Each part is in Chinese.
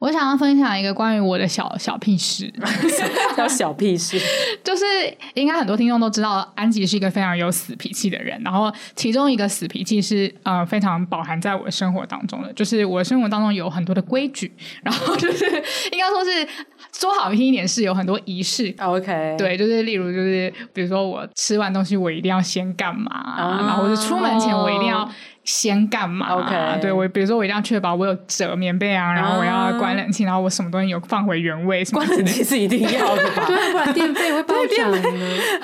我想要分享一个关于我的小小屁事，叫小屁事，就是应该很多听众都知道，安吉是一个非常有死脾气的人。然后其中一个死脾气是呃非常饱含在我的生活当中的，就是我的生活当中有很多的规矩，然后就是应该说是。说好听一点是有很多仪式，OK，对，就是例如就是比如说我吃完东西我一定要先干嘛，oh. 然后或者出门前我一定要。先干嘛？OK，对我，比如说我一定要确保我有折棉被啊，然后我要关冷气，然后我什么东西有放回原位。关冷气是一定要的吧？对，不然电费会暴涨。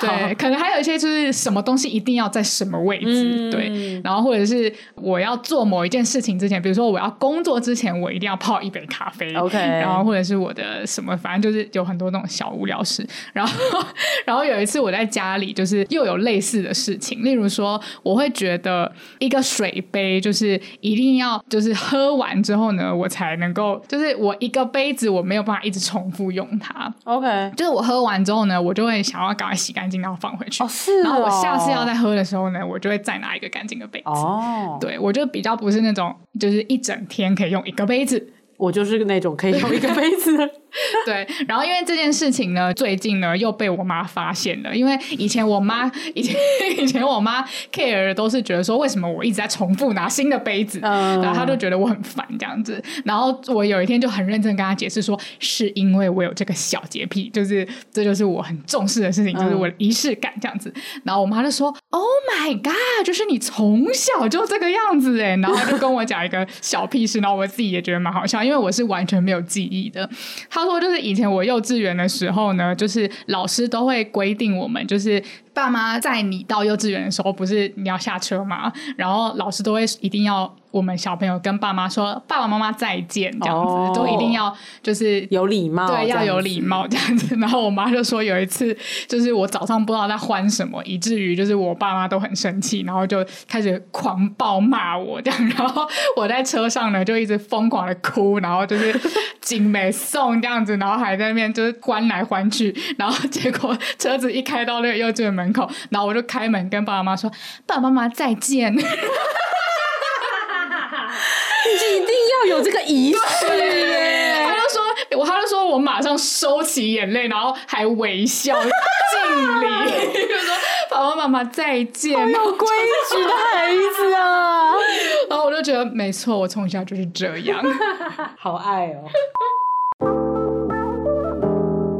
对，可能还有一些就是什么东西一定要在什么位置。对，然后或者是我要做某一件事情之前，比如说我要工作之前，我一定要泡一杯咖啡。OK，然后或者是我的什么，反正就是有很多那种小无聊事。然后，然后有一次我在家里，就是又有类似的事情，例如说，我会觉得一个水。水杯就是一定要，就是喝完之后呢，我才能够，就是我一个杯子我没有办法一直重复用它。OK，就是我喝完之后呢，我就会想要赶快洗干净，然后放回去。哦，是哦。然后我下次要再喝的时候呢，我就会再拿一个干净的杯子。哦，对，我就比较不是那种，就是一整天可以用一个杯子。我就是那种可以用一个杯子的。对，然后因为这件事情呢，最近呢又被我妈发现了。因为以前我妈以前 以前我妈 care 的都是觉得说，为什么我一直在重复拿新的杯子，嗯、然后她就觉得我很烦这样子。然后我有一天就很认真跟她解释说，是因为我有这个小洁癖，就是这就是我很重视的事情，就是我的仪式感这样子。然后我妈就说：“Oh my god，就是你从小就这个样子哎。”然后她就跟我讲一个小屁事，然后我自己也觉得蛮好笑，因为我是完全没有记忆的。她说就是以前我幼稚园的时候呢，就是老师都会规定我们，就是爸妈在你到幼稚园的时候，不是你要下车吗？然后老师都会一定要。我们小朋友跟爸妈说“爸爸妈妈再见”这样子，都、oh, 一定要就是有礼貌，对，要有礼貌这样子。然后我妈就说有一次，就是我早上不知道在欢什么，以至于就是我爸妈都很生气，然后就开始狂暴骂我这样。然后我在车上呢，就一直疯狂的哭，然后就是 紧美送这样子，然后还在那边就是欢来欢去。然后结果车子一开到那个幼稚园门口，然后我就开门跟爸爸妈妈说：“爸爸妈妈再见。”你一定要有这个仪式耶！他就说，我他就说我马上收起眼泪，然后还微笑敬礼，就说爸爸妈妈再见。好有规矩的孩子啊！然后我就觉得没错，我从小就是这样，好爱哦。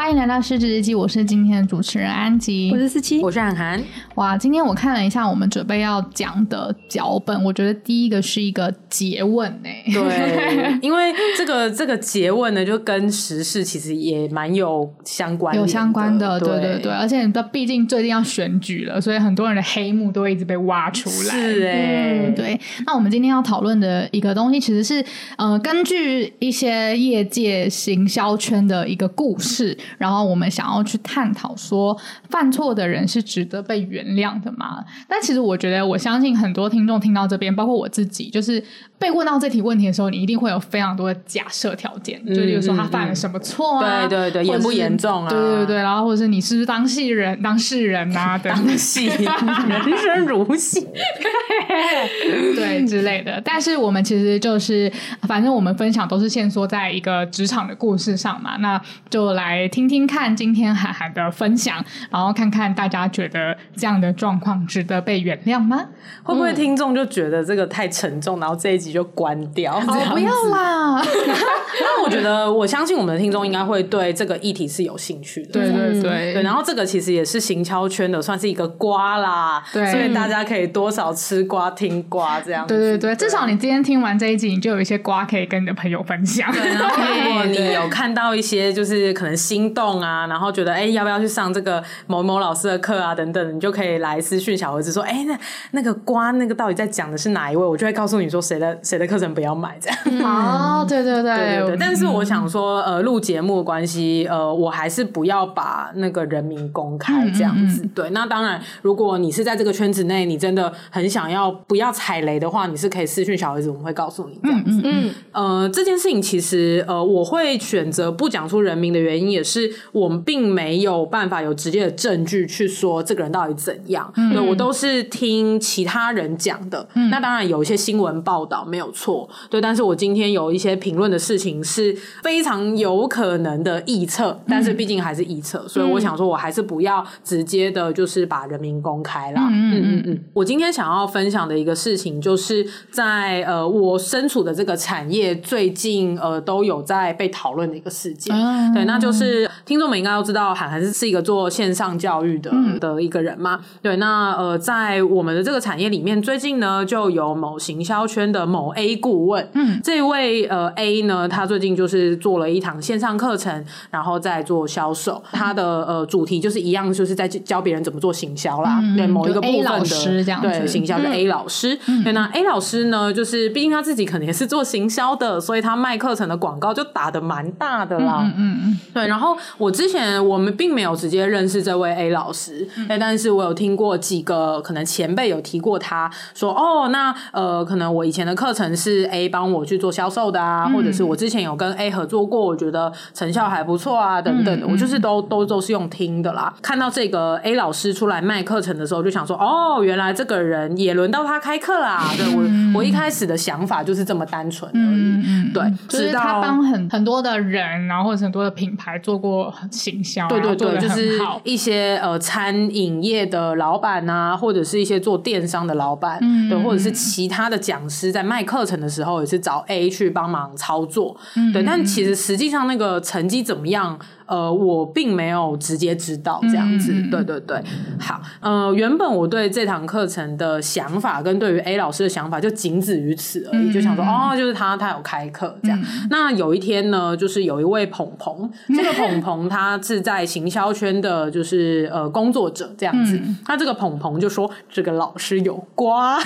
欢迎来到失职日记，我是今天的主持人安吉，我是思琪，我是涵涵。哇，今天我看了一下我们准备要讲的脚本，我觉得第一个是一个詰问呢。对，因为这个这个詰问呢，就跟时事其实也蛮有相关，有相关的，对对对，对。而且你知道，毕竟最近要选举了，所以很多人的黑幕都会一直被挖出来。是哎、欸嗯，对。那我们今天要讨论的一个东西，其实是呃，根据一些业界行销圈的一个故事。然后我们想要去探讨说，犯错的人是值得被原谅的吗？但其实我觉得，我相信很多听众听到这边，包括我自己，就是被问到这题问题的时候，你一定会有非常多的假设条件，嗯、就比如说他犯了什么错啊？对对对，严不严重啊？对对对，然后或者是你是不是当事人、当事人啊？当戏人生如戏，对之类的。但是我们其实就是，反正我们分享都是限缩在一个职场的故事上嘛，那就来听。听听看今天涵涵的分享，然后看看大家觉得这样的状况值得被原谅吗？会不会听众就觉得这个太沉重，然后这一集就关掉？哦，不要啦！那我觉得，我相信我们的听众应该会对这个议题是有兴趣的。对对对对，然后这个其实也是行销圈的，算是一个瓜啦。对，所以大家可以多少吃瓜听瓜这样。对对对，至少你今天听完这一集，你就有一些瓜可以跟你的朋友分享。对，然后如果你有看到一些就是可能心动啊，然后觉得哎要不要去上这个某某老师的课啊等等，你就可以来私讯小儿子说，哎那那个瓜那个到底在讲的是哪一位？我就会告诉你说谁的谁的课程不要买这样。哦，对对对对对。但是我想说，呃，录节目的关系，呃，我还是不要把那个人名公开这样子。对，那当然，如果你是在这个圈子内，你真的很想要不要踩雷的话，你是可以私讯小儿子，我们会告诉你这样子。嗯，呃，这件事情其实，呃，我会选择不讲出人名的原因，也是我们并没有办法有直接的证据去说这个人到底怎样。嗯，对，我都是听其他人讲的。嗯，那当然有一些新闻报道没有错，对，但是我今天有一些评论的事情是非常有可能的臆测，但是毕竟还是臆测，所以我想说，我还是不要直接的，就是把人民公开啦。嗯嗯嗯。我今天想要分享的一个事情，就是在呃我身处的这个产业，最近呃都有在被讨论的一个事件。对，那就是听众们应该都知道，韩寒是是一个做线上教育的的一个人嘛。对，那呃在我们的这个产业里面，最近呢就有某行销圈的某 A 顾问，嗯，这位呃 A 呢，他最近就是做了一堂线上课程，然后在做销售。他的呃主题就是一样，就是在教别人怎么做行销啦。对，某一个部分的对行销的 A 老师。对，那 A 老师呢，就是毕竟他自己可能也是做行销的，所以他卖课程的广告就打的蛮大的啦。嗯嗯嗯。对，然后我之前我们并没有直接认识这位 A 老师，哎，但是我有听过几个可能前辈有提过他，说哦，那呃，可能我以前的课程是 A 帮我去做销售的啊，或者是我之前有跟 A 合作过，我觉得成效还不错啊，等等的，我就是都都都是用听的啦。看到这个 A 老师出来卖课程的时候，就想说，哦，原来这个人也轮到他开课啦。对，我我一开始的想法就是这么单纯而已。对，就是他帮很很多的人，然后或者很多的品牌做过行销，对对对，就是一些呃餐饮业的老板啊，或者是一些做电商的老板，对，或者是其他的讲师在卖课程的时候，也是找 A 去帮忙操作。对，但其实实际上那个成绩怎么样？呃，我并没有直接知道这样子，嗯、对对对，好，呃，原本我对这堂课程的想法跟对于 A 老师的想法就仅止于此而已，嗯、就想说哦，就是他他有开课这样。嗯、那有一天呢，就是有一位鹏鹏，这个鹏鹏 他是在行销圈的，就是呃工作者这样子。嗯、那这个鹏鹏就说这个老师有瓜，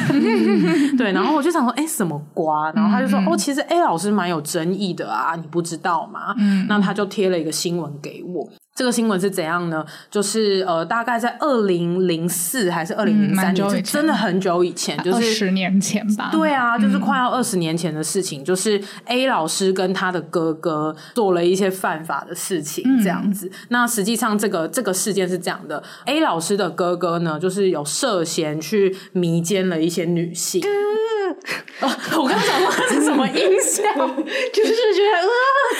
对，然后我就想说，哎，什么瓜？然后他就说，哦，其实 A 老师蛮有争议的啊，你不知道吗？嗯，那他就贴了一个新闻。给我。这个新闻是怎样呢？就是呃，大概在二零零四还是二零零三年，就真的很久以前，就是十年前吧。对啊，就是快要二十年前的事情。嗯、就是 A 老师跟他的哥哥做了一些犯法的事情，这样子。嗯、那实际上，这个这个事件是这样的：A 老师的哥哥呢，就是有涉嫌去迷奸了一些女性。呃、我刚刚讲话是什么音效？就是觉得呃，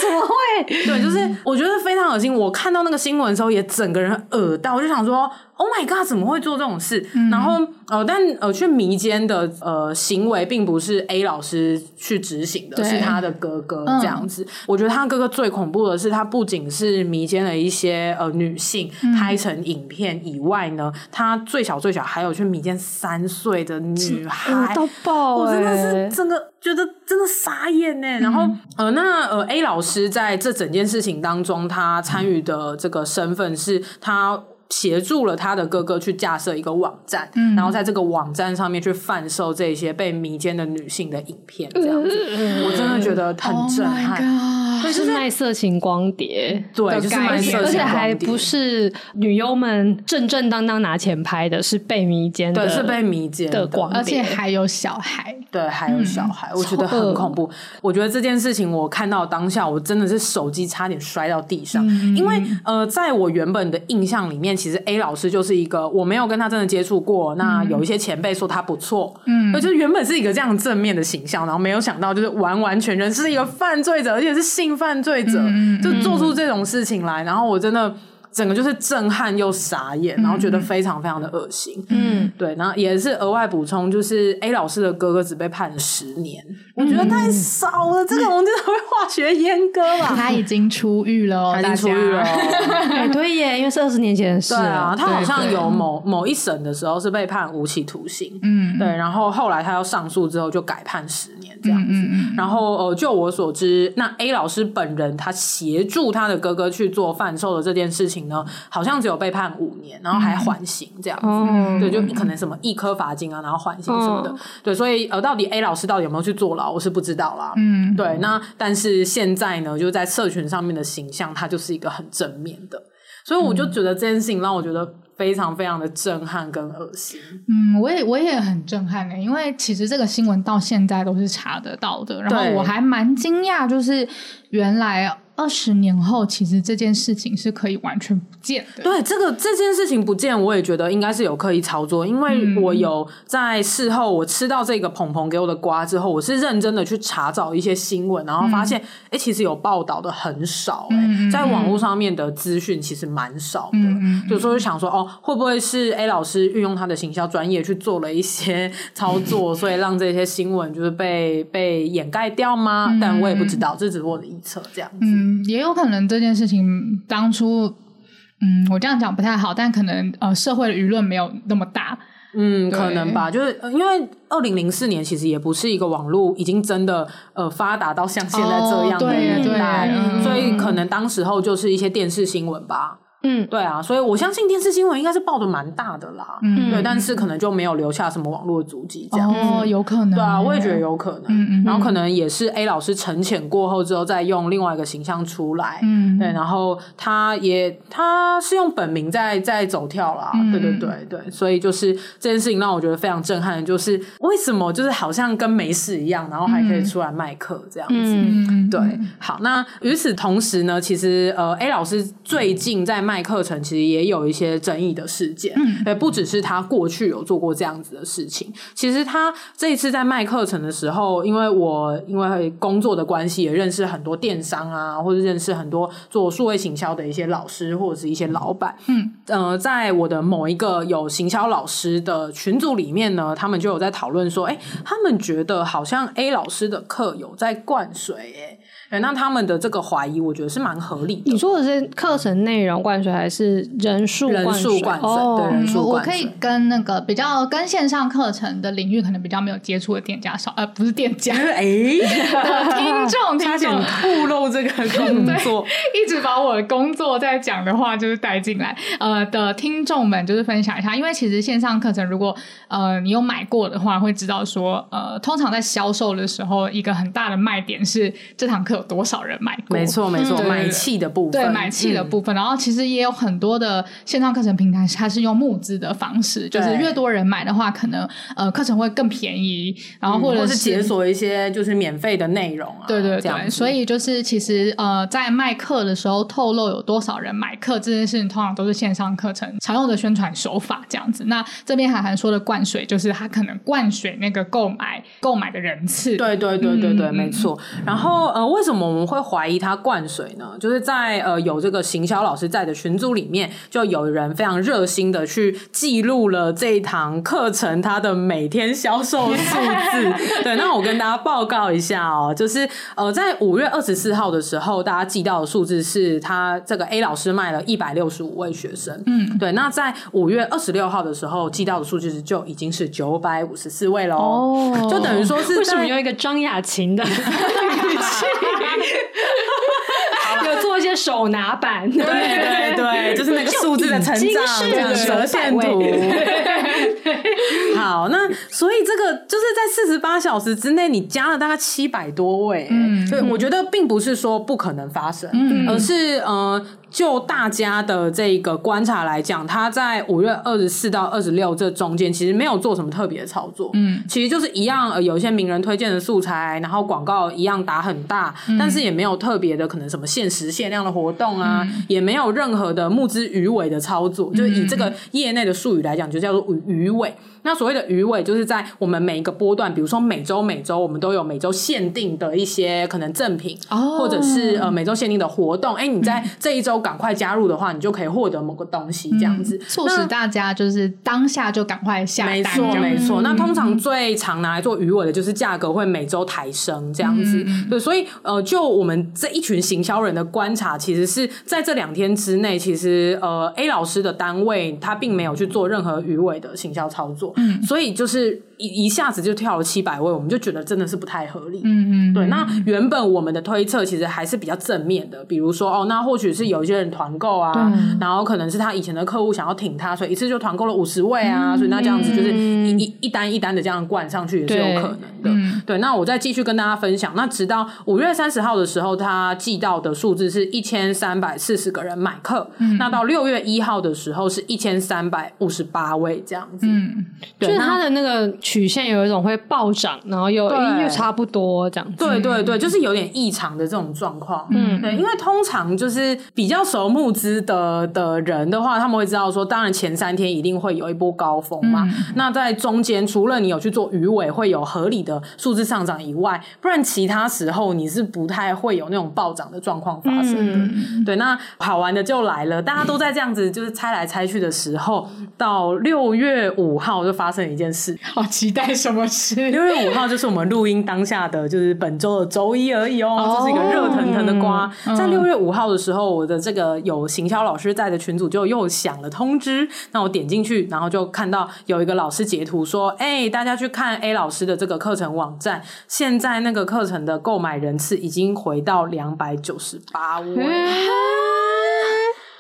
怎么会？对，就是我觉得非常恶心。我看到。那个新闻的时候，也整个人耳到，我就想说。Oh my god！怎么会做这种事？嗯、然后呃，但呃，去迷奸的呃行为，并不是 A 老师去执行的，是他的哥哥这样子。嗯、我觉得他哥哥最恐怖的是，他不仅是迷奸了一些呃女性，拍成影片以外呢，嗯、他最小最小还有去迷奸三岁的女孩，到爆！我真的是整个觉得真的傻眼呢。嗯、然后呃，那呃 A 老师在这整件事情当中，他参与的这个身份是他。协助了他的哥哥去架设一个网站，嗯、然后在这个网站上面去贩售这些被迷奸的女性的影片，这样子，嗯、我真的觉得很震撼。这、oh、是卖色情光碟，对，就是卖色情光碟，而且还不是女优们正正当当拿钱拍的，是被迷奸的，对，是被迷奸的光碟，而且还有小孩，对，还有小孩，嗯、我觉得很恐怖。我觉得这件事情，我看到当下，我真的是手机差点摔到地上，嗯、因为呃，在我原本的印象里面。其实 A 老师就是一个我没有跟他真的接触过，那有一些前辈说他不错，嗯，就是原本是一个这样正面的形象，然后没有想到就是完完全全是一个犯罪者，而且是性性犯罪者就做出这种事情来，然后我真的。整个就是震撼又傻眼，然后觉得非常非常的恶心。嗯，对，然后也是额外补充，就是 A 老师的哥哥只被判了十年，嗯、我觉得太少了。嗯、这个我们真的会化学阉割吧？他已经出狱了，他已经出狱了。哎，对耶，因为是二十年前的事。对啊，他好像有某某一审的时候是被判无期徒刑。嗯，对，然后后来他要上诉之后就改判十年这样子。嗯嗯，然后呃，就我所知，那 A 老师本人他协助他的哥哥去做贩售的这件事情。呢，好像只有被判五年，然后还缓刑这样子，嗯、对，就可能什么一颗罚金啊，然后缓刑什么的，嗯、对，所以呃，到底 A 老师到底有没有去坐牢，我是不知道啦。嗯，对，那但是现在呢，就在社群上面的形象，它就是一个很正面的，所以我就觉得这件事情让我觉得非常非常的震撼跟恶心。嗯，我也我也很震撼的，因为其实这个新闻到现在都是查得到的，然后我还蛮惊讶，就是原来。二十年后，其实这件事情是可以完全不见的。对，这个这件事情不见，我也觉得应该是有刻意操作，因为我有在事后，我吃到这个鹏鹏给我的瓜之后，我是认真的去查找一些新闻，然后发现，哎、嗯，其实有报道的很少、欸，哎、嗯，在网络上面的资讯其实蛮少的。嗯，有时候就想说，哦，会不会是 A 老师运用他的行销专业去做了一些操作，所以让这些新闻就是被被掩盖掉吗？嗯、但我也不知道，这只是我的臆测，这样子。也有可能这件事情当初，嗯，我这样讲不太好，但可能呃，社会的舆论没有那么大，嗯，可能吧，就是因为二零零四年其实也不是一个网络已经真的呃发达到像现在这样的年代，哦、所以可能当时候就是一些电视新闻吧。嗯，对啊，所以我相信电视新闻应该是报的蛮大的啦。嗯，对，但是可能就没有留下什么网络足迹这样子。哦，有可能。对啊，我也觉得有可能。嗯嗯。然后可能也是 A 老师沉潜过后之后，再用另外一个形象出来。嗯。对，然后他也他是用本名在在走跳啦。对对对对，所以就是这件事情让我觉得非常震撼的，就是为什么就是好像跟没事一样，然后还可以出来卖课这样子。嗯。对，好，那与此同时呢，其实呃 A 老师最近在卖。卖课程其实也有一些争议的事件，嗯，不只是他过去有做过这样子的事情，其实他这一次在卖课程的时候，因为我因为工作的关系，也认识很多电商啊，或者认识很多做数位行销的一些老师或者是一些老板，嗯，呃，在我的某一个有行销老师的群组里面呢，他们就有在讨论说，哎，他们觉得好像 A 老师的课有在灌水，哎。那他们的这个怀疑，我觉得是蛮合理的。你说的是课程内容灌水，还是人数人数灌水？对，人数灌水。我可以跟那个比较跟线上课程的领域可能比较没有接触的店家少，呃，不是店家，哎，听众，听众透露这个工作，一直把我的工作在讲的话就是带进来。呃，的听众们就是分享一下，因为其实线上课程如果呃你有买过的话，会知道说，呃，通常在销售的时候，一个很大的卖点是这堂课有。多少人买过？没错，没错，买气的部分，对，买气的部分。然后其实也有很多的线上课程平台，它是用募资的方式，就是越多人买的话，可能呃课程会更便宜，然后或者是解锁一些就是免费的内容啊。对对对，所以就是其实呃在卖课的时候透露有多少人买课这件事情，通常都是线上课程常用的宣传手法这样子。那这边韩寒说的灌水，就是他可能灌水那个购买购买的人次。对对对对对，没错。然后呃为什么？我们会怀疑他灌水呢？就是在呃有这个行销老师在的群组里面，就有人非常热心的去记录了这一堂课程他的每天销售数字。对，那我跟大家报告一下哦，就是呃在五月二十四号的时候，大家记到的数字是他这个 A 老师卖了一百六十五位学生。嗯，对。那在五月二十六号的时候，寄到的数据就已经是九百五十四位了哦，就等于说是为什么用一个张雅琴的 语气？有做一些手拿板，对对对，就是那个数字的成长，这样折线图。好，那所以这个就是在四十八小时之内，你加了大概七百多位，嗯，所以我觉得并不是说不可能发生，嗯，而是呃。就大家的这个观察来讲，他在五月二十四到二十六这中间，其实没有做什么特别的操作。嗯，其实就是一样，呃，有一些名人推荐的素材，然后广告一样打很大，嗯、但是也没有特别的可能什么限时限量的活动啊，嗯、也没有任何的募资鱼尾的操作。嗯、就以这个业内的术语来讲，就叫做鱼尾。那所谓的鱼尾，就是在我们每一个波段，比如说每周每周我们都有每周限定的一些可能赠品，哦、或者是呃每周限定的活动。哎，你在这一周赶快加入的话，你就可以获得某个东西，这样子，促使大家就是当下就赶快下单。没错，没错。那通常最常拿来做鱼尾的就是价格会每周抬升这样子。嗯、对，所以呃，就我们这一群行销人的观察，其实是在这两天之内，其实呃 A 老师的单位他并没有去做任何鱼尾的行销操作，嗯，所以就是。一一下子就跳了七百位，我们就觉得真的是不太合理。嗯嗯，对。那原本我们的推测其实还是比较正面的，比如说哦，那或许是有一些人团购啊，然后可能是他以前的客户想要挺他，所以一次就团购了五十位啊，所以那这样子就是一一一单一单的这样灌上去也是有可能的。对，那我再继续跟大家分享，那直到五月三十号的时候，他寄到的数字是一千三百四十个人买课，那到六月一号的时候是一千三百五十八位这样子。嗯，就是他的那个。曲线有一种会暴涨，然后又又差不多这样子。对对对，就是有点异常的这种状况。嗯，对，因为通常就是比较熟募资的的人的话，他们会知道说，当然前三天一定会有一波高峰嘛。嗯、那在中间，除了你有去做鱼尾会有合理的数字上涨以外，不然其他时候你是不太会有那种暴涨的状况发生的。嗯、对，那好玩的就来了，大家都在这样子就是猜来猜去的时候，到六月五号就发生一件事。期待什么事？六月五号就是我们录音当下的，就是本周的周一而已哦。Oh, 这是一个热腾腾的瓜。嗯、在六月五号的时候，我的这个有行销老师在的群组就又响了通知。那我点进去，然后就看到有一个老师截图说：“哎、欸，大家去看 A 老师的这个课程网站，现在那个课程的购买人次已经回到两百九十八位。”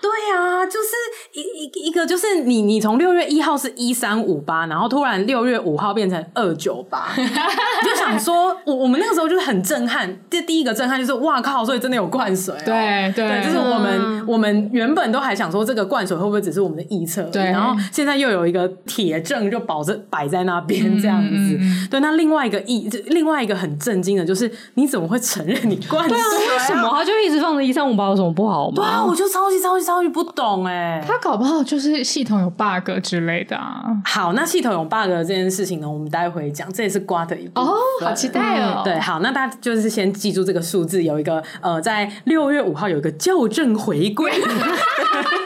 对啊，就是一一一个，就是你你从六月一号是一三五八，然后突然六月五号变成二九八，就想说，我我们那个时候就是很震撼。这第一个震撼就是哇靠，所以真的有灌水、喔。对对，对，就是我们、嗯、我们原本都还想说这个灌水会不会只是我们的臆测，对。然后现在又有一个铁证就保证摆在那边这样子。嗯、对，那另外一个意，另外一个很震惊的就是，你怎么会承认你灌水、啊？对啊，为什么他就一直放着一三五八有什么不好吗？对啊，我就超级超级超级。超级不懂哎、欸，他搞不好就是系统有 bug 之类的啊。好，那系统有 bug 这件事情呢，我们待会讲，这也是瓜的一部分哦，好期待哦。对，好，那大家就是先记住这个数字，有一个呃，在六月五号有一个校正回归。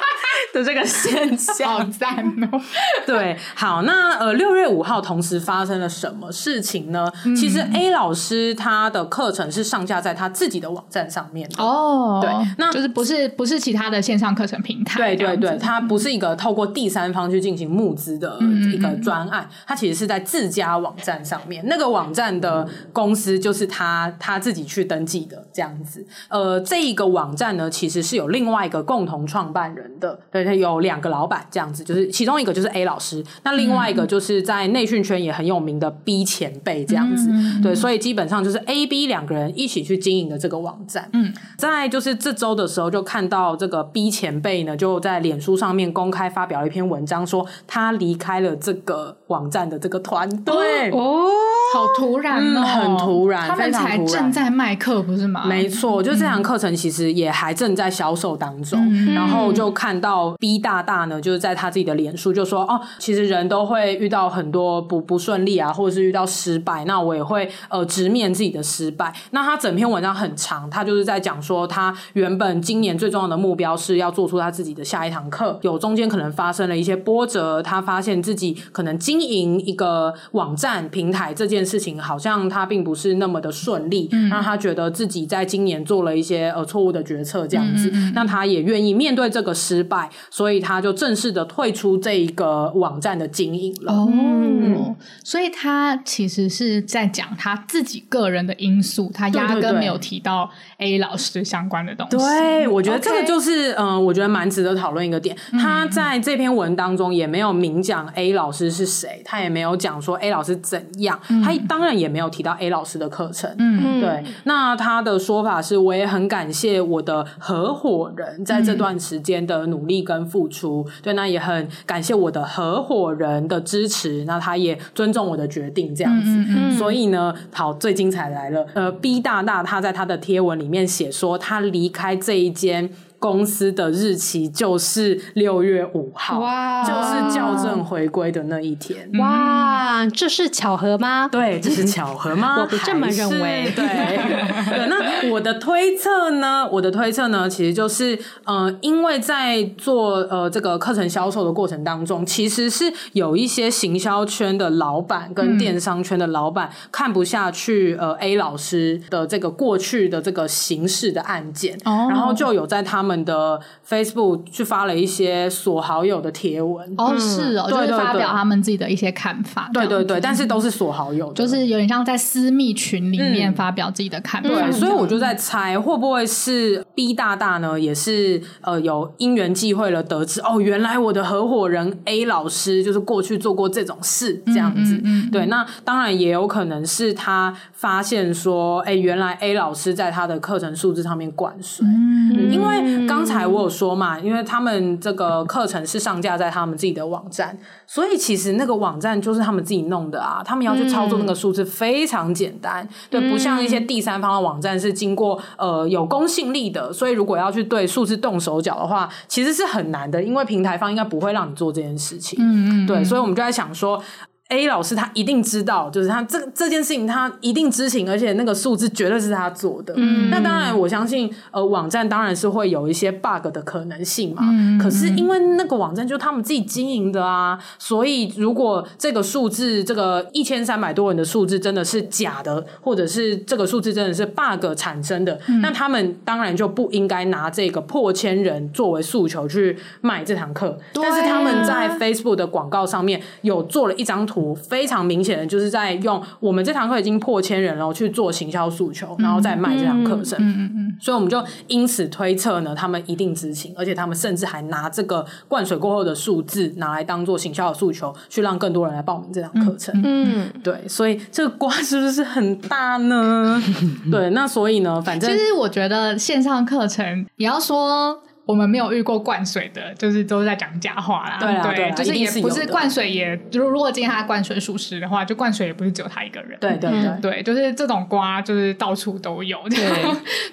的这个现象好赞哦！对，好，那呃，六月五号同时发生了什么事情呢？嗯、其实 A 老师他的课程是上架在他自己的网站上面的哦，对，那就是不是不是其他的线上课程平台，对对对，它不是一个透过第三方去进行募资的一个专案，它、嗯、其实是在自家网站上面，那个网站的公司就是他他自己去登记的这样子。呃，这一个网站呢，其实是有另外一个共同创办人的。对，他有两个老板这样子，就是其中一个就是 A 老师，那另外一个就是在内训圈也很有名的 B 前辈这样子。嗯、对，所以基本上就是 A、B 两个人一起去经营的这个网站。嗯，在就是这周的时候，就看到这个 B 前辈呢，就在脸书上面公开发表了一篇文章，说他离开了这个网站的这个团队。哦，好突然哦，嗯、很突然，他们才正在卖课不是吗？没错，就这堂课程其实也还正在销售当中，嗯、然后就看到。B 大大呢，就是在他自己的脸书就说哦，其实人都会遇到很多不不顺利啊，或者是遇到失败，那我也会呃直面自己的失败。那他整篇文章很长，他就是在讲说他原本今年最重要的目标是要做出他自己的下一堂课，有中间可能发生了一些波折，他发现自己可能经营一个网站平台这件事情好像他并不是那么的顺利，嗯，那他觉得自己在今年做了一些呃错误的决策，这样子，嗯嗯嗯，那他也愿意面对这个失败。所以他就正式的退出这一个网站的经营了。哦，嗯、所以他其实是在讲他自己个人的因素，他压根没有提到 A 老师相关的东西。对，我觉得这个就是嗯、呃，我觉得蛮值得讨论一个点。他在这篇文当中也没有明讲 A 老师是谁，他也没有讲说 A 老师怎样，嗯、他当然也没有提到 A 老师的课程。嗯，对。那他的说法是，我也很感谢我的合伙人在这段时间的努力。跟付出，对，那也很感谢我的合伙人的支持，那他也尊重我的决定，这样子。嗯嗯、所以呢，好，最精彩来了。呃，B 大大他在他的贴文里面写说，他离开这一间公司的日期就是六月五号，哇，就是校正回归的那一天。哇，这是巧合吗？对，这是巧合吗？我不这么认为。对，对，那我的推测呢？我的推测呢？其实就是，呃，因为在做呃这个课程销售的过程当中，其实是有一些行销圈的老板跟电商圈的老板看不下去，呃，A 老师的这个过去的这个刑事的案件，哦，然后就有在他们。们的 Facebook 去发了一些锁好友的贴文哦，是哦，就是发表他们自己的一些看法，对对对，但是都是锁好友，就是有点像在私密群里面发表自己的看法。对，所以我就在猜，会不会是 B 大大呢？也是呃有因缘际会了，得知哦，原来我的合伙人 A 老师就是过去做过这种事，这样子。对，那当然也有可能是他发现说，哎，原来 A 老师在他的课程数字上面灌水，嗯，因为。刚才我有说嘛，因为他们这个课程是上架在他们自己的网站，所以其实那个网站就是他们自己弄的啊。他们要去操作那个数字非常简单，嗯、对，不像一些第三方的网站是经过呃有公信力的，所以如果要去对数字动手脚的话，其实是很难的，因为平台方应该不会让你做这件事情。嗯嗯，对，所以我们就在想说。A 老师他一定知道，就是他这这件事情他一定知情，而且那个数字绝对是他做的。嗯，那当然我相信，呃，网站当然是会有一些 bug 的可能性嘛。嗯，可是因为那个网站就是他们自己经营的啊，所以如果这个数字这个一千三百多人的数字真的是假的，或者是这个数字真的是 bug 产生的，嗯，那他们当然就不应该拿这个破千人作为诉求去卖这堂课。但是他们在 Facebook 的广告上面有做了一张图。非常明显的就是在用我们这堂课已经破千人了去做行销诉求，然后再卖这堂课程。嗯嗯嗯，所以我们就因此推测呢，他们一定知情，而且他们甚至还拿这个灌水过后的数字拿来当做行销的诉求，去让更多人来报名这堂课程。嗯，对，所以这个瓜是不是很大呢？对，那所以呢，反正其实我觉得线上课程，你要说。我们没有遇过灌水的，就是都在讲假话啦。对啊，对，就是也不是灌水也，如如果今天他灌水属实的话，就灌水也不是只有他一个人。对对对，嗯、对，就是这种瓜就是到处都有。对，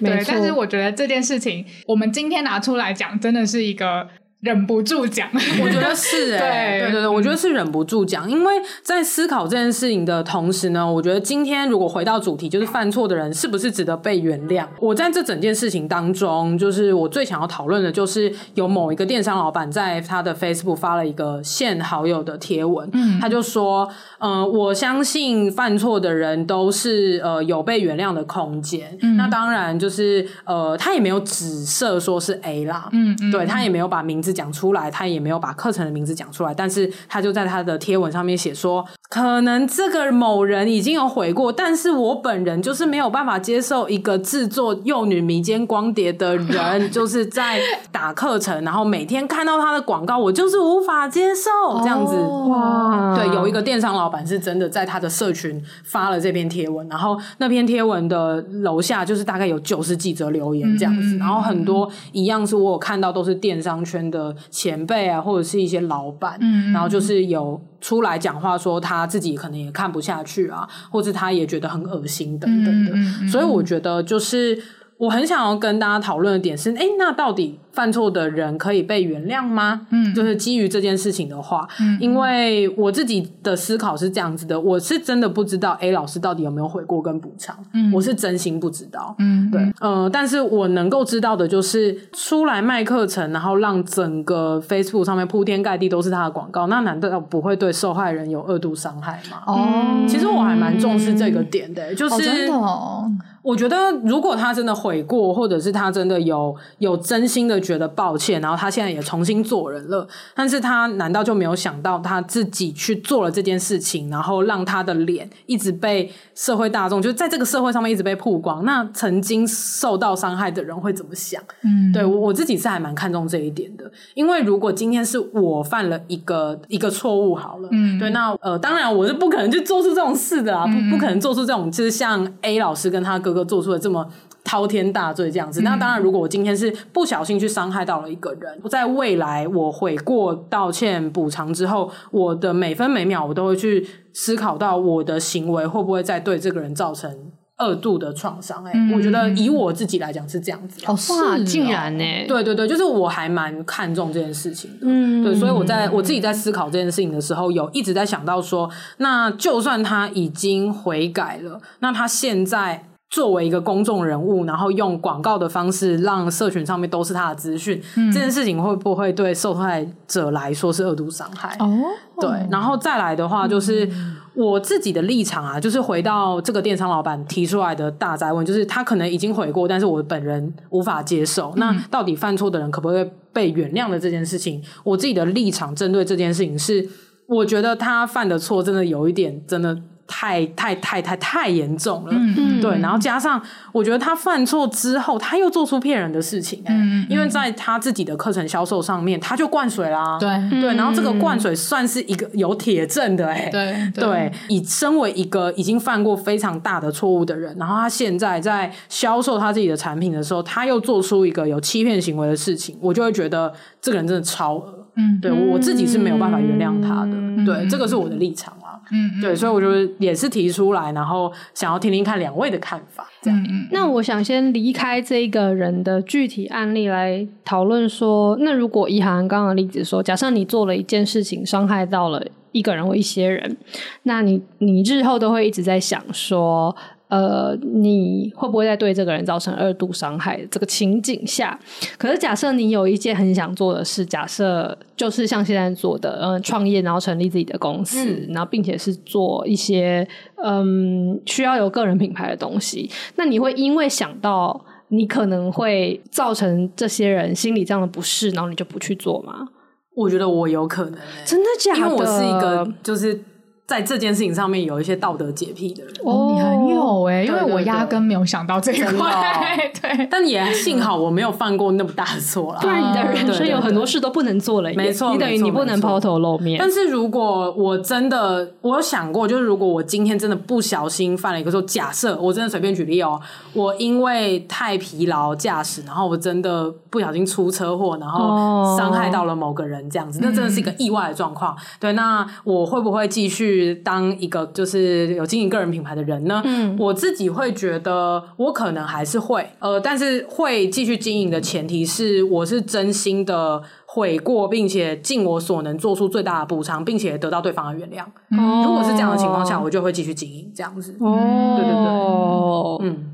对，但是我觉得这件事情，我们今天拿出来讲，真的是一个。忍不住讲，我觉得是哎、欸，对。对对，我觉得是忍不住讲，因为在思考这件事情的同时呢，我觉得今天如果回到主题，就是犯错的人是不是值得被原谅？我在这整件事情当中，就是我最想要讨论的，就是有某一个电商老板在他的 Facebook 发了一个限好友的贴文，嗯，他就说，嗯、呃，我相信犯错的人都是呃有被原谅的空间，嗯，那当然就是呃，他也没有指涉说是 A 啦，嗯，嗯，对，他也没有把名字。讲出来，他也没有把课程的名字讲出来，但是他就在他的贴文上面写说，可能这个某人已经有悔过，但是我本人就是没有办法接受一个制作幼女迷奸光碟的人，就是在打课程，然后每天看到他的广告，我就是无法接受这样子。哇，对，有一个电商老板是真的在他的社群发了这篇贴文，然后那篇贴文的楼下就是大概有九十几则留言这样子，然后很多一样是我有看到都是电商圈的。的前辈啊，或者是一些老板，嗯，然后就是有出来讲话说他自己可能也看不下去啊，或者他也觉得很恶心等等的，嗯，所以我觉得就是。我很想要跟大家讨论的点是，哎，那到底犯错的人可以被原谅吗？嗯，就是基于这件事情的话，嗯，因为我自己的思考是这样子的，我是真的不知道 A 老师到底有没有悔过跟补偿，嗯，我是真心不知道，嗯，对，呃，但是我能够知道的就是出来卖课程，然后让整个 Facebook 上面铺天盖地都是他的广告，那难道不会对受害人有恶度伤害吗？哦，其实我还蛮重视这个点的，就是、哦、真的哦。我觉得，如果他真的悔过，或者是他真的有有真心的觉得抱歉，然后他现在也重新做人了，但是他难道就没有想到他自己去做了这件事情，然后让他的脸一直被社会大众就在这个社会上面一直被曝光？那曾经受到伤害的人会怎么想？嗯，对，我我自己是还蛮看重这一点的，因为如果今天是我犯了一个一个错误，好了，嗯，对，那呃，当然我是不可能去做出这种事的啊，嗯、不不可能做出这种，就是像 A 老师跟他哥哥。做出的这么滔天大罪这样子，那当然，如果我今天是不小心去伤害到了一个人，在未来我悔过、道歉、补偿之后，我的每分每秒我都会去思考到我的行为会不会再对这个人造成二度的创伤。哎、嗯，我觉得以我自己来讲是这样子。哦，哇，竟然呢？对对对，就是我还蛮看重这件事情的。嗯，对，所以我在我自己在思考这件事情的时候，有一直在想到说，那就算他已经悔改了，那他现在。作为一个公众人物，然后用广告的方式让社群上面都是他的资讯，嗯，这件事情会不会对受害者来说是恶毒伤害？哦，对，然后再来的话，就是我自己的立场啊，就是回到这个电商老板提出来的大灾问，就是他可能已经悔过，但是我本人无法接受。那到底犯错的人可不可以被原谅的这件事情，我自己的立场针对这件事情是，我觉得他犯的错真的有一点真的。太太太太太严重了，嗯，对，然后加上我觉得他犯错之后，他又做出骗人的事情，欸，嗯，因为在他自己的课程销售上面，他就灌水啦，对。对，然后这个灌水算是一个有铁证的，欸，哎，对。对，以身为一个已经犯过非常大的错误的人，然后他现在在销售他自己的产品的时候，他又做出一个有欺骗行为的事情，我就会觉得这个人真的超恶，嗯，对我自己是没有办法原谅他的，嗯，对，这个是我的立场。嗯，对，所以我就也是提出来，然后想要听听看两位的看法，这样。嗯，那我想先离开这个人的具体案例来讨论说，那如果一涵刚刚的例子说，假设你做了一件事情，伤害到了一个人或一些人，那你你日后都会一直在想说。呃，你会不会再对这个人造成二度伤害？这个情景下，可是假设你有一件很想做的事，假设就是像现在做的，嗯、呃，创业，然后成立自己的公司，嗯、然后并且是做一些嗯需要有个人品牌的东西，那你会因为想到你可能会造成这些人心理这样的不适，然后你就不去做吗？我觉得我有可能、欸，真的假的？因为我是一个就是。在这件事情上面有一些道德洁癖的人，哦，你很有哎、欸，因为我压根没有想到这一块，对，但也幸好我没有犯过那么大的错啦。不然你的人生有很多事都不能做了，没错，你等于你不能抛头露面。但是如果我真的，我有想过，就是如果我今天真的不小心犯了一个错，假设我真的随便举例哦，我因为太疲劳驾驶，然后我真的不小心出车祸，然后伤害到了某个人，这样子，那真的是一个意外的状况。对，那我会不会继续？当一个就是有经营个人品牌的人呢，嗯，我自己会觉得我可能还是会，呃，但是会继续经营的前提是我是真心的悔过，并且尽我所能做出最大的补偿，并且得到对方的原谅。哦，如果是这样的情况下，我就会继续经营这样子。哦，对对对，嗯。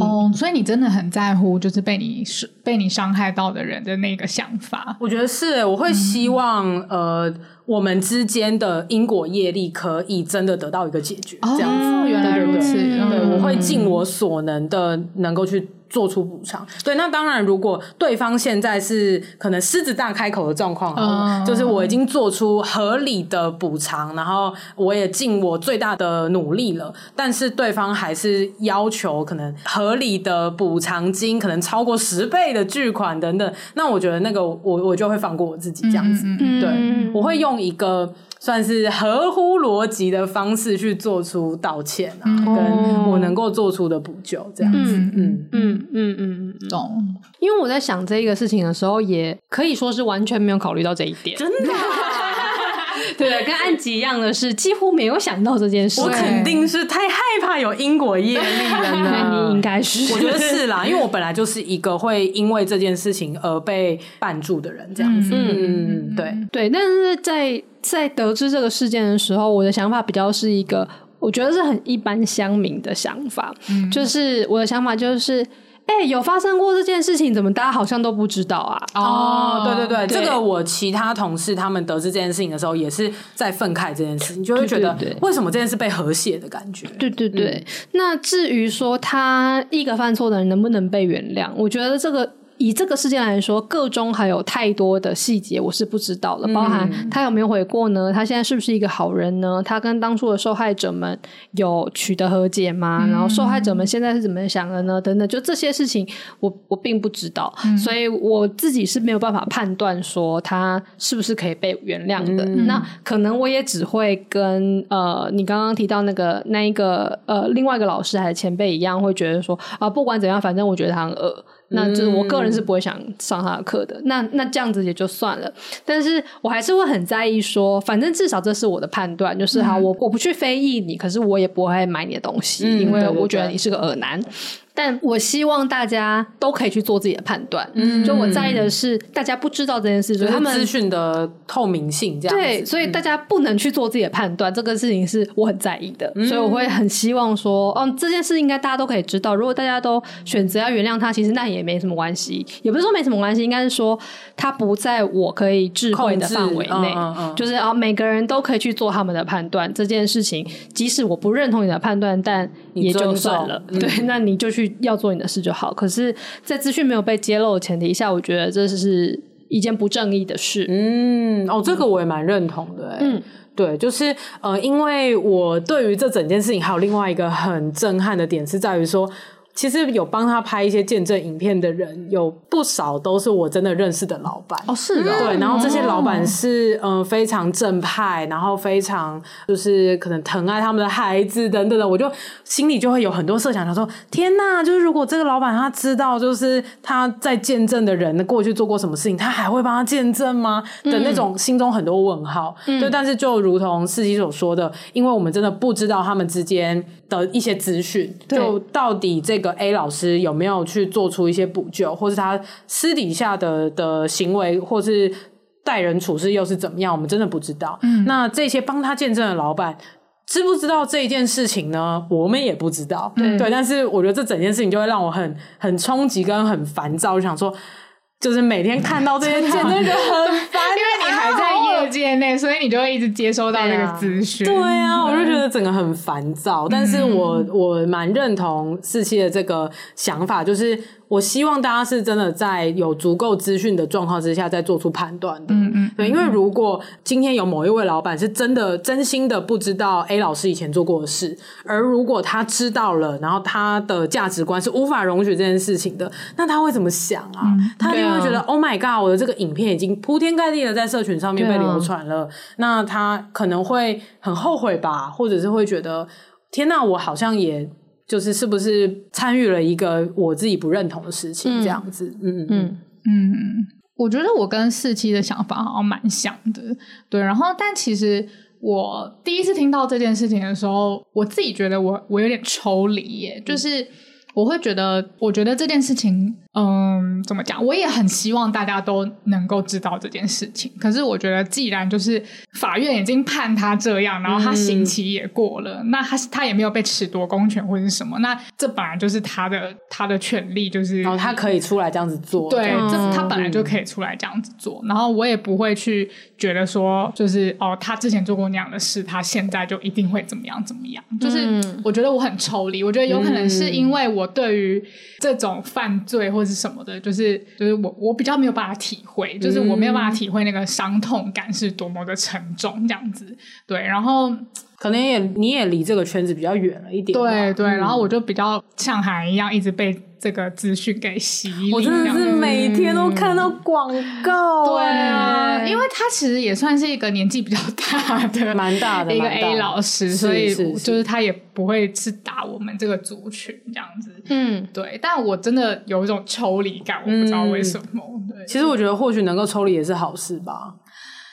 哦，所以你真的很在乎，就是被你被你伤害到的人的那个想法。我觉得是，我会希望、嗯、呃，我们之间的因果业力可以真的得到一个解决，这样原来如此，对，我会尽我所能的，能够去。做出补偿，对，那当然，如果对方现在是可能狮子大开口的状况，嗯，就是我已经做出合理的补偿，然后我也尽我最大的努力了，但是对方还是要求可能合理的补偿金，可能超过十倍的巨款等等，那我觉得那个我我就会放过我自己这样子，嗯，对，我会用一个。算是合乎逻辑的方式去做出道歉啊，嗯、跟我能够做出的补救这样子，嗯嗯嗯嗯嗯，懂。因为我在想这个事情的时候，也可以说是完全没有考虑到这一点，真的。对，跟安吉一样的是，几乎没有想到这件事。我肯定是太害怕有因果业力了呢。你应该是，我觉得是啦，因为我本来就是一个会因为这件事情而被绊住的人，这样子。嗯嗯，对对。但是在在得知这个事件的时候，我的想法比较是一个，我觉得是很一般乡民的想法，嗯、就是我的想法就是。哎、欸，有发生过这件事情，怎么大家好像都不知道啊？哦，对对对，对，这个我其他同事他们得知这件事情的时候，也是在愤慨这件事，你就会觉得为什么这件事被和谐的感觉？对对对。嗯、那至于说他一个犯错的人能不能被原谅，我觉得这个。以这个事件来说，个中还有太多的细节我是不知道的，包含他有没有悔过呢？他现在是不是一个好人呢？他跟当初的受害者们有取得和解吗？嗯、然后受害者们现在是怎么想的呢？等等，就这些事情我我并不知道，嗯、所以我自己是没有办法判断说他是不是可以被原谅的。嗯、那可能我也只会跟呃你刚刚提到那个那一个呃另外一个老师还是前辈一样，会觉得说啊，不管怎样，反正我觉得他很恶。那就是我个人是不会想上他的课的。那那这样子也就算了，但是我还是会很在意说，反正至少这是我的判断，就是哈，我我不去非议你，可是我也不会买你的东西，嗯、因为我觉得你是个耳男。但我希望大家都可以去做自己的判断。嗯，就我在意的是大家不知道这件事，就是他们资讯的透明性这样。对，所以大家不能去做自己的判断，这个事情是我很在意的。所以我会很希望说，哦，这件事应该大家都可以知道。如果大家都选择要原谅他，其实那也没什么关系。也不是说没什么关系，应该是说他不在我可以智慧的范围内。嗯嗯，就是啊，每个人都可以去做他们的判断。这件事情，即使我不认同你的判断，但也就算了。对，那你就去。要做你的事就好，可是，在资讯没有被揭露的前提下，我觉得这是一件不正义的事。嗯，哦，这个我也蛮认同的。嗯，对，就是呃，因为我对于这整件事情还有另外一个很震撼的点，是在于说。其实有帮他拍一些见证影片的人有不少，都是我真的认识的老板。哦，是的，对，然后这些老板是嗯、呃、非常正派，然后非常就是可能疼爱他们的孩子等等的，我就心里就会有很多设想，他说天呐，就是如果这个老板他知道就是他在见证的人过去做过什么事情，他还会帮他见证吗？的那种心中很多问号。对、嗯，但是就如同司机所说的，因为我们真的不知道他们之间的一些资讯，就到底这个。A 老师有没有去做出一些补救，或是他私底下的的行为，或是待人处事又是怎么样？我们真的不知道。嗯，那这些帮他见证的老板知不知道这一件事情呢？我们也不知道。对，对，但是我觉得这整件事情就会让我很很冲击跟很烦躁，就想说。就是每天看到这些，真的很烦，因为你还在业界内，所以你就会一直接收到那个资讯。对啊，我就觉得整个很烦躁。但是我我蛮认同四期的这个想法，就是。我希望大家是真的在有足够资讯的状况之下再做出判断的。嗯嗯，对，因为如果今天有某一位老板是真的真心的不知道 A 老师以前做过的事，而如果他知道了，然后他的价值观是无法容许这件事情的，那他会怎么想啊？嗯、他就会觉得、啊、Oh my God，我的这个影片已经铺天盖地的在社群上面被流传了、啊，那他可能会很后悔吧，或者是会觉得天哪，我好像也。就是是不是参与了一个我自己不认同的事情，这样子，嗯。嗯嗯嗯，我觉得我跟四七的想法好像蛮像的，对。然后，但其实我第一次听到这件事情的时候，我自己觉得我我有点抽离耶，就是我会觉得，我觉得这件事情。嗯，怎么讲？我也很希望大家都能够知道这件事情。可是我觉得，既然就是法院已经判他这样，然后他刑期也过了，嗯、那他他也没有被褫夺公权或者是什么，那这本来就是他的他的权利，就是然后他可以出来这样子做。对，这他本来就可以出来这样子做。然后我也不会去觉得说，就是哦，他之前做过那样的事，他现在就一定会怎么样怎么样。就是我觉得我很抽离，我觉得有可能是因为我对于这种犯罪或者。是什么的？就是就是我我比较没有办法体会，就是我没有办法体会那个伤痛感是多么的沉重，这样子。对，然后可能也你也离这个圈子比较远了一点。对对，然后我就比较像海一样，一直被。这个资讯给洗礼，我真的是每天都看到广告。对啊，因为他其实也算是一个年纪比较大的、蛮大的一个 A 老师，所以就是他也不会是打我们这个族群这样子。嗯，对。但我真的有一种抽离感，我不知道为什么。对，其实我觉得或许能够抽离也是好事吧。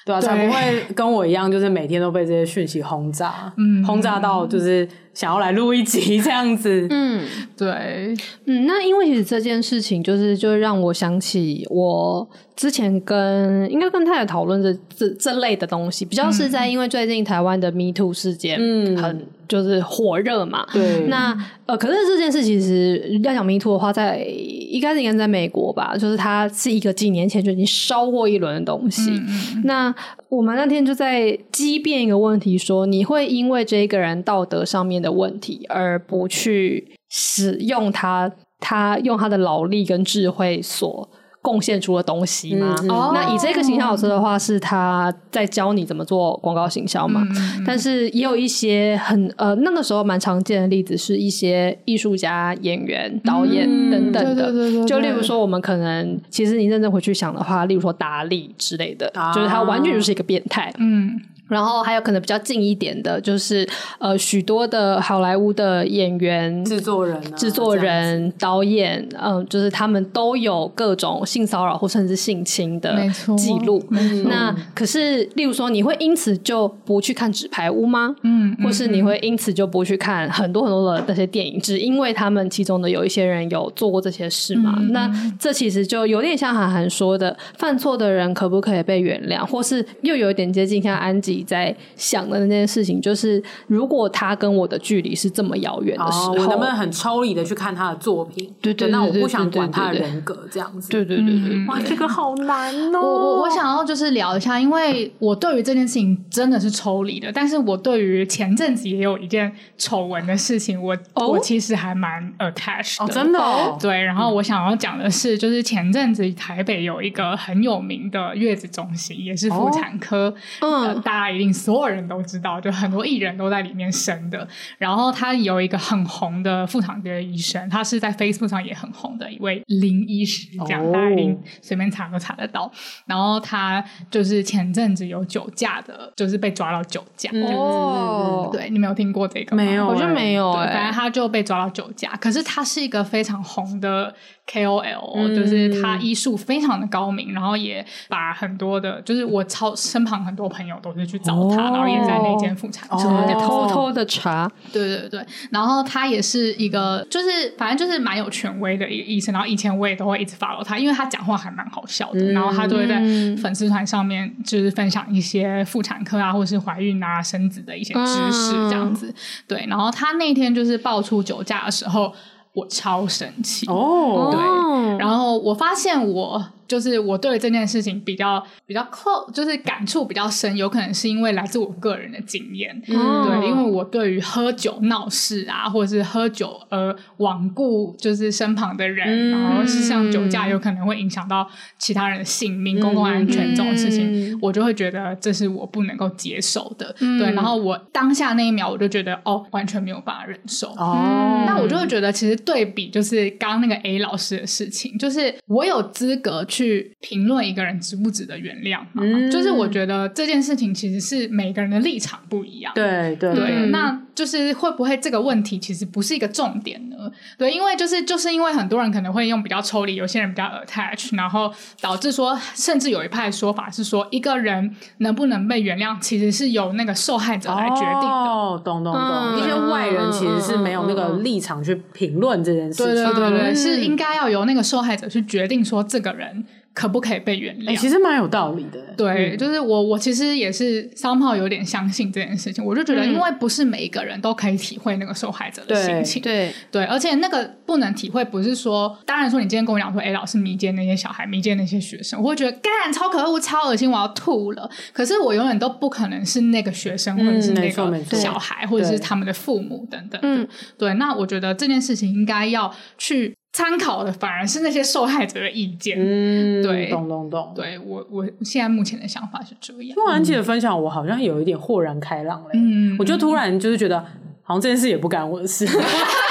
对啊，才不会跟我一样，就是每天都被这些讯息轰炸，嗯，轰炸到就是想要来录一集这样子。嗯，对，嗯，那因为其实这件事情，就是就让我想起我。之前跟应该跟太太讨论这这这类的东西，比较是在因为最近台湾的 Me Too 事件嗯很就是火热嘛。对、嗯，那呃，可是这件事其实要讲 Me Too 的话，在一开始应该在美国吧，就是它是一个几年前就已经烧过一轮的东西。嗯、那我们那天就在激辩一个问题说，你会因为这个人道德上面的问题而不去使用他，他用他的劳力跟智慧所。贡献出了东西吗？嗯嗯、那以这个形象老师的话，是他在教你怎么做广告行销嘛、嗯？但是也有一些很呃，那个时候蛮常见的例子，是一些艺术家、演员、导演等等的。嗯、就例如说，我们可能其实你认真回去想的话，例如说达利之类的，啊、就是他完全就是一个变态。嗯。然后还有可能比较近一点的，就是呃许多的好莱坞的演员、制作人、制作人、导演，嗯，就是他们都有各种性骚扰或甚至性侵的记录。那可是，例如说，你会因此就不去看《纸牌屋》吗？嗯，或是你会因此就不去看很多很多的那些电影，只因为他们其中的有一些人有做过这些事吗？嗯、那这其实就有点像韩寒说的，犯错的人可不可以被原谅，或是又有一点接近像安吉。在想的那件事情，就是如果他跟我的距离是这么遥远的时候，哦、我能不能很抽离的去看他的作品？对对，对，那我不想管他的人格这样子。对对对对，哇，这个好难哦。我我我想要就是聊一下，因为我对于这件事情真的是抽离的，但是我对于前阵子也有一件丑闻的事情，我、哦、我其实还蛮 attached 的，哦、真的、哦。对，然后我想要讲的是，就是前阵子台北有一个很有名的月子中心，也是妇产科，哦、嗯，大。一定所有人都知道，就很多艺人都在里面生的。然后他有一个很红的妇产科医生，他是在 Facebook 上也很红的一位林医师，这样大家一定随便查都查得到。然后他就是前阵子有酒驾的，就是被抓到酒驾。哦，对，你没有听过这个吗？没有，我就没有。反正他就被抓到酒驾。可是他是一个非常红的 KOL，就是他医术非常的高明，然后也把很多的，就是我超身旁很多朋友都是去。找他，然后也在那间妇产科，哦、偷偷的查。对对对，然后他也是一个，就是反正就是蛮有权威的一个医生。然后以前我也都会一直 follow 他，因为他讲话还蛮好笑的。嗯、然后他就会在粉丝团上面就是分享一些妇产科啊，或者是怀孕啊、生子的一些知识这样子。嗯、对，然后他那天就是爆出酒驾的时候，我超神奇哦。对，然后我发现我。就是我对这件事情比较比较 close，就是感触比较深，有可能是因为来自我个人的经验。嗯，对，因为我对于喝酒闹事啊，或者是喝酒而罔顾就是身旁的人，嗯、然后是像酒驾有可能会影响到其他人的性命、嗯、公共安全这种事情，嗯、我就会觉得这是我不能够接受的。嗯、对，然后我当下那一秒我就觉得哦，完全没有办法忍受。哦、嗯，那我就会觉得其实对比就是刚刚那个 A 老师的事情，就是我有资格。去评论一个人值不值得原谅，嗯，就是我觉得这件事情其实是每个人的立场不一样，对对对，对，那就是会不会这个问题其实不是一个重点呢？对，因为就是就是因为很多人可能会用比较抽离，有些人比较 attach，然后导致说，甚至有一派说法是说，一个人能不能被原谅，其实是由那个受害者来决定的。哦，懂懂懂，嗯，一些外人其实是没有那个立场去评论这件事情，对对对对，嗯，是应该要由那个受害者去决定说这个人。可不可以被原谅？欸，其实蛮有道理的。对，嗯、就是我，我其实也是三炮有点相信这件事情。我就觉得，因为不是每一个人都可以体会那个受害者的心情。对对，而且那个不能体会，不是说，当然说你今天跟我讲说，哎，老师迷奸那些小孩，迷奸那些学生，我会觉得干超可恶、超恶心，我要吐了。可是我永远都不可能是那个学生，或者是那个小孩，或者是他们的父母等等。嗯，对。那我觉得这件事情应该要去。参考的反而是那些受害者的意见，嗯，对，懂懂懂，对我我现在目前的想法是这样。听完安琪的分享，我好像有一点豁然开朗嘞，嗯，我就突然就是觉得，好像这件事也不干我的事，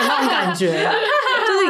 那种感觉。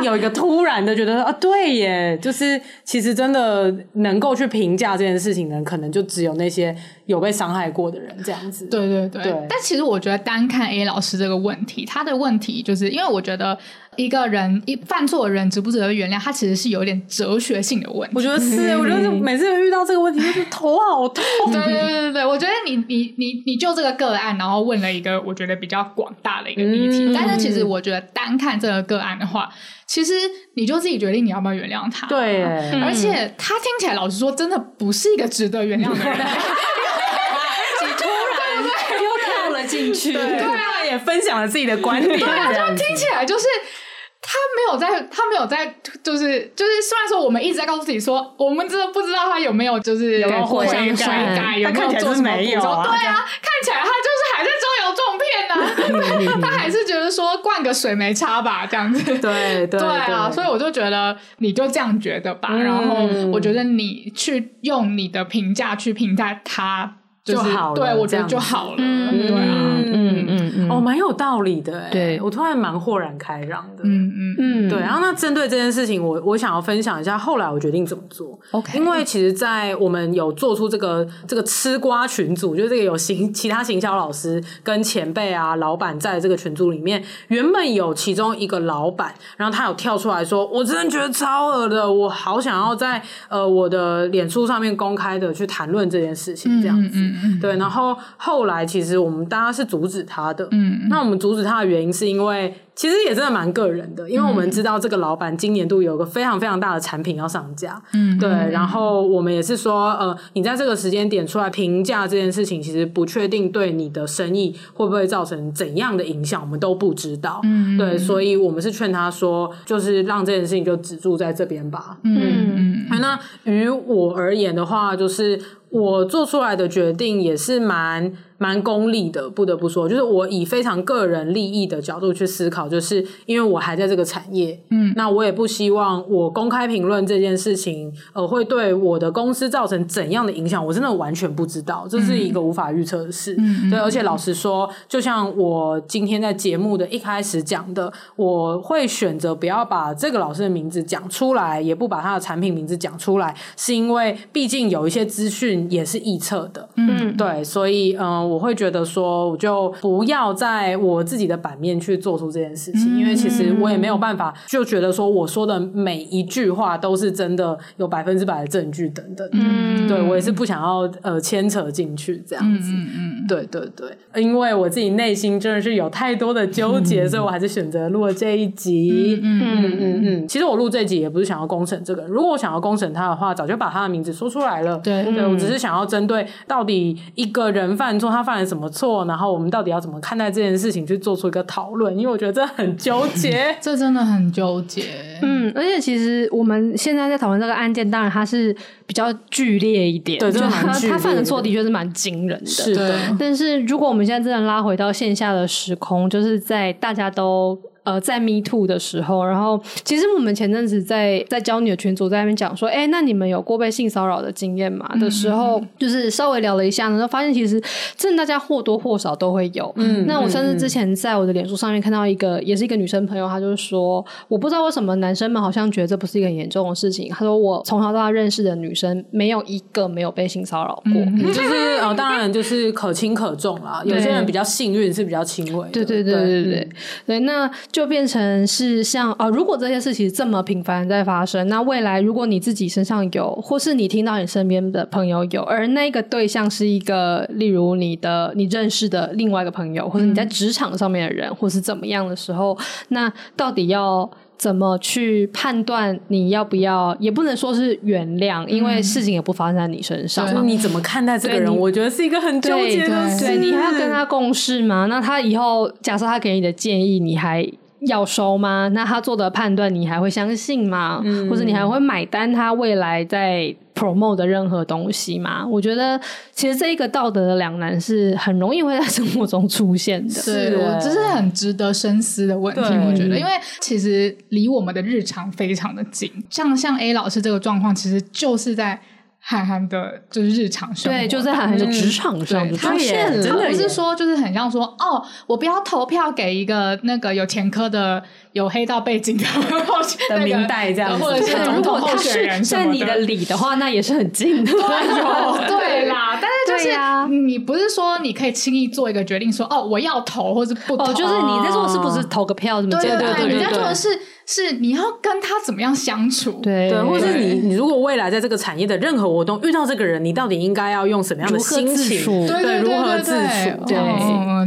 有一个突然的觉得啊，对耶，就是其实真的能够去评价这件事情的人，可能就只有那些有被伤害过的人这样子。对对对。对但其实我觉得单看 A 老师这个问题，他的问题就是因为我觉得一个人一犯错的人值不值得原谅，他其实是有点哲学性的问题。我觉得是，嗯、我觉得每次遇到这个问题，就是头好痛。对对对对对，我觉得你 你你你就这个个案，然后问了一个我觉得比较广大的一个议题，嗯、但是其实我觉得单看这个个案的话。其实你就自己决定你要不要原谅他，对，而且他听起来老实说，真的不是一个值得原谅的人。你突然又跳了进去，对啊，也分享了自己的观点，对啊，就听起来就是他没有在，他没有在，就是就是，虽然说我们一直在告诉自己说，我们真的不知道他有没有就是有悔改，有没有做什么补救，对啊，看起来他就是还在中油重骗呢，他还是觉得说灌个水没差吧，这样子。对对对啊，所以我就觉得你就这样觉得吧。然后我觉得你去用你的评价去评价他就好了，对我觉得就好了。对啊，嗯嗯。嗯，哦，蛮有道理的，对，我突然蛮豁然开朗的，嗯嗯嗯，对。然后那针对这件事情，我我想要分享一下，后来我决定怎么做。OK，因为其实，在我们有做出这个这个吃瓜群组，就是这个有行其他行销老师跟前辈啊、老板在这个群组里面，原本有其中一个老板，然后他有跳出来说：“我真的觉得超恶的，我好想要在呃我的脸书上面公开的去谈论这件事情。”这样子，嗯嗯嗯，对。然后后来其实我们大家是阻止他的，嗯，那我们阻止他的原因是因为。其实也真的蛮个人的，因为我们知道这个老板今年度有个非常非常大的产品要上架，嗯，对，然后我们也是说，呃，你在这个时间点出来评价这件事情，其实不确定对你的生意会不会造成怎样的影响，我们都不知道，嗯，对，所以我们是劝他说，就是让这件事情就止住在这边吧，嗯。嗯，嗯，那于我而言的话，就是我做出来的决定也是蛮。蛮功利的，不得不说，就是我以非常个人利益的角度去思考，就是因为我还在这个产业，嗯，那我也不希望我公开评论这件事情，呃，会对我的公司造成怎样的影响，我真的完全不知道，这是一个无法预测的事，嗯，对，而且老实说，就像我今天在节目的一开始讲的，我会选择不要把这个老师的名字讲出来，也不把他的产品名字讲出来，是因为毕竟有一些资讯也是臆测的，嗯，对，所以，嗯、呃。我会觉得说，我就不要在我自己的版面去做出这件事情，因为其实我也没有办法，就觉得说我说的每一句话都是真的，有百分之百的证据等等。嗯，对，我也是不想要呃牵扯进去这样子。嗯嗯，对对对，因为我自己内心真的是有太多的纠结，所以我还是选择录了这一集。嗯嗯嗯嗯，其实我录这一集也不是想要公审这个人，如果我想要公审他的话，早就把他的名字说出来了。对，对我只是想要针对到底一个人犯错，他犯了什么错？然后我们到底要怎么看待这件事情？去做出一个讨论，因为我觉得这很纠结，这真的很纠结。嗯，而且其实我们现在在讨论这个案件，当然它是比较剧烈一点，对，就他他犯的错的确是蛮惊人的，是的。但是如果我们现在真的拉回到线下的时空，就是在大家都。呃，在 Me Too 的时候，然后其实我们前阵子在在教你的群组在那边讲说，哎，那你们有过被性骚扰的经验吗？的时候，嗯、就是稍微聊了一下，然后发现其实真的大家或多或少都会有。嗯，那我甚至之前在我的脸书上面看到一个，也是一个女生朋友，她就是说，我不知道为什么男生们好像觉得这不是一个很严重的事情。她说，我从小到大认识的女生，没有一个没有被性骚扰过。嗯、就是呃，当然就是可轻可重啦。有些人比较幸运，是比较轻微对对对对对，对，那。就变成是像啊、呃，如果这些事情这么频繁在发生，那未来如果你自己身上有，或是你听到你身边的朋友有，而那个对象是一个，例如你的你认识的另外一个朋友，或者你在职场上面的人，嗯、或是怎么样的时候，那到底要怎么去判断你要不要？也不能说是原谅，因为事情也不发生在你身上。所以你怎么看待这个人？我觉得是一个很纠结的事。对，你还要跟他共事吗？那他以后假设他给你的建议，你还要收吗？那他做的判断，你还会相信吗？嗯、或者你还会买单他未来在 promote 的任何东西吗？我觉得其实这一个道德的两难是很容易会在生活中出现的，是，这是很值得深思的问题。我觉得，因为其实离我们的日常非常的近，像像 A 老师这个状况，其实就是在。韩寒的就是日常生活，对，就在韩寒的职场上出现了。他不是说，就是很像说，哦，我不要投票给一个那个有前科的、有黑道背景的 的明代这样子。或者是总统候选人在你的里的话，那也是很近的。对，对啦，但是就是你不是说你可以轻易做一个决定，说哦，我要投或者不投，就是你在做是不是投个票什么？对对对，你在做的是。是你要跟他怎么样相处？对对，或是你你如果未来在这个产业的任何活动遇到这个人，你到底应该要用什么样的心情？对，如何自处？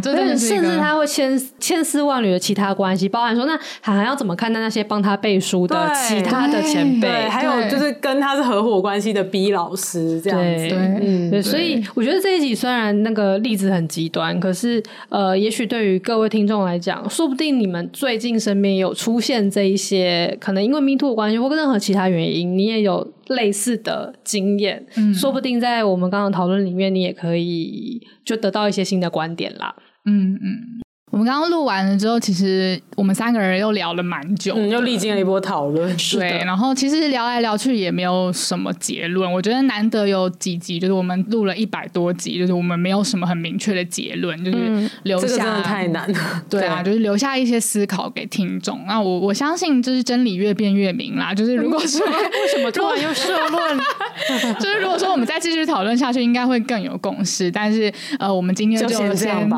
对，甚甚至他会千千丝万缕的其他关系，包含说那还要怎么看待那些帮他背书的其他的前辈，还有就是跟他是合伙关系的 B 老师这样子。对，嗯，所以我觉得这一集虽然那个例子很极端，可是呃，也许对于各位听众来讲，说不定你们最近身边有出现这。一些可能因为 Me Too 关系或任何其他原因，你也有类似的经验，嗯，说不定在我们刚刚讨论里面，你也可以就得到一些新的观点啦。嗯嗯。我们刚刚录完了之后，其实我们三个人又聊了蛮久，嗯，又历经了一波讨论。对，然后其实聊来聊去也没有什么结论。我觉得难得有几集，就是我们录了一百多集，就是我们没有什么很明确的结论，就是留下、嗯、这个真的太难了。对啊，就是留下一些思考给听众。那我我相信，就是真理越辩越明啦。就是如果说 为什么突然又社论，就是如果说我们再继续讨论下去，应该会更有共识。但是呃，我们今天就先先这样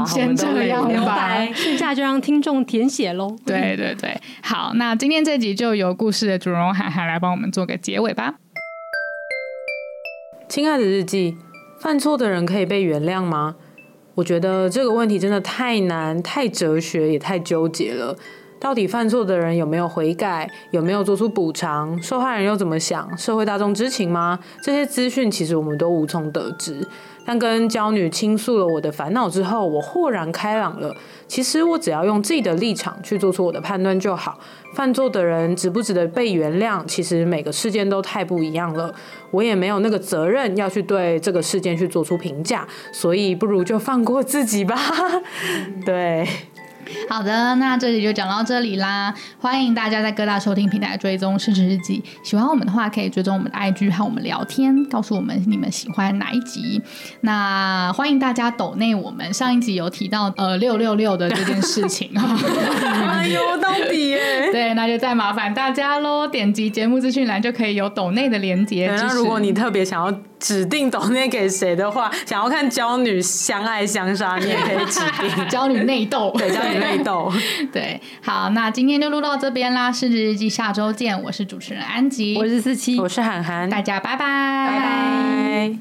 吧，剩下就让听众填写喽。对对对，好，那今天这集就由故事的主人公函函来帮我们做个结尾吧。亲爱的日记，犯错的人可以被原谅吗？我觉得这个问题真的太难、太哲学，也太纠结了。到底犯错的人有没有悔改？有没有做出补偿？受害人又怎么想？社会大众知情吗？这些资讯其实我们都无从得知。但跟娇女倾诉了我的烦恼之后，我豁然开朗了。其实我只要用自己的立场去做出我的判断就好。犯错的人值不值得被原谅？其实每个事件都太不一样了，我也没有那个责任要去对这个事件去做出评价，所以不如就放过自己吧。对。好的，那这里就讲到这里啦。欢迎大家在各大收听平台追踪《失职日记》，喜欢我们的话可以追踪我们的 IG 和我们聊天，告诉我们你们喜欢哪一集。那欢迎大家抖内我们上一集有提到呃 六六六的这件事情啊，哎呦到底耶？对，那就再麻烦大家喽，点击节目资讯栏就可以有抖内的连接。那如果你特别想要指定抖内给谁的话，想要看娇女相爱相杀，你也可以指定 娇女内斗，对娇女。内斗，对，好，那今天就录到这边啦。失职日记，下周见。我是主持人安吉，我是四七，我是涵涵，大家拜拜，拜拜。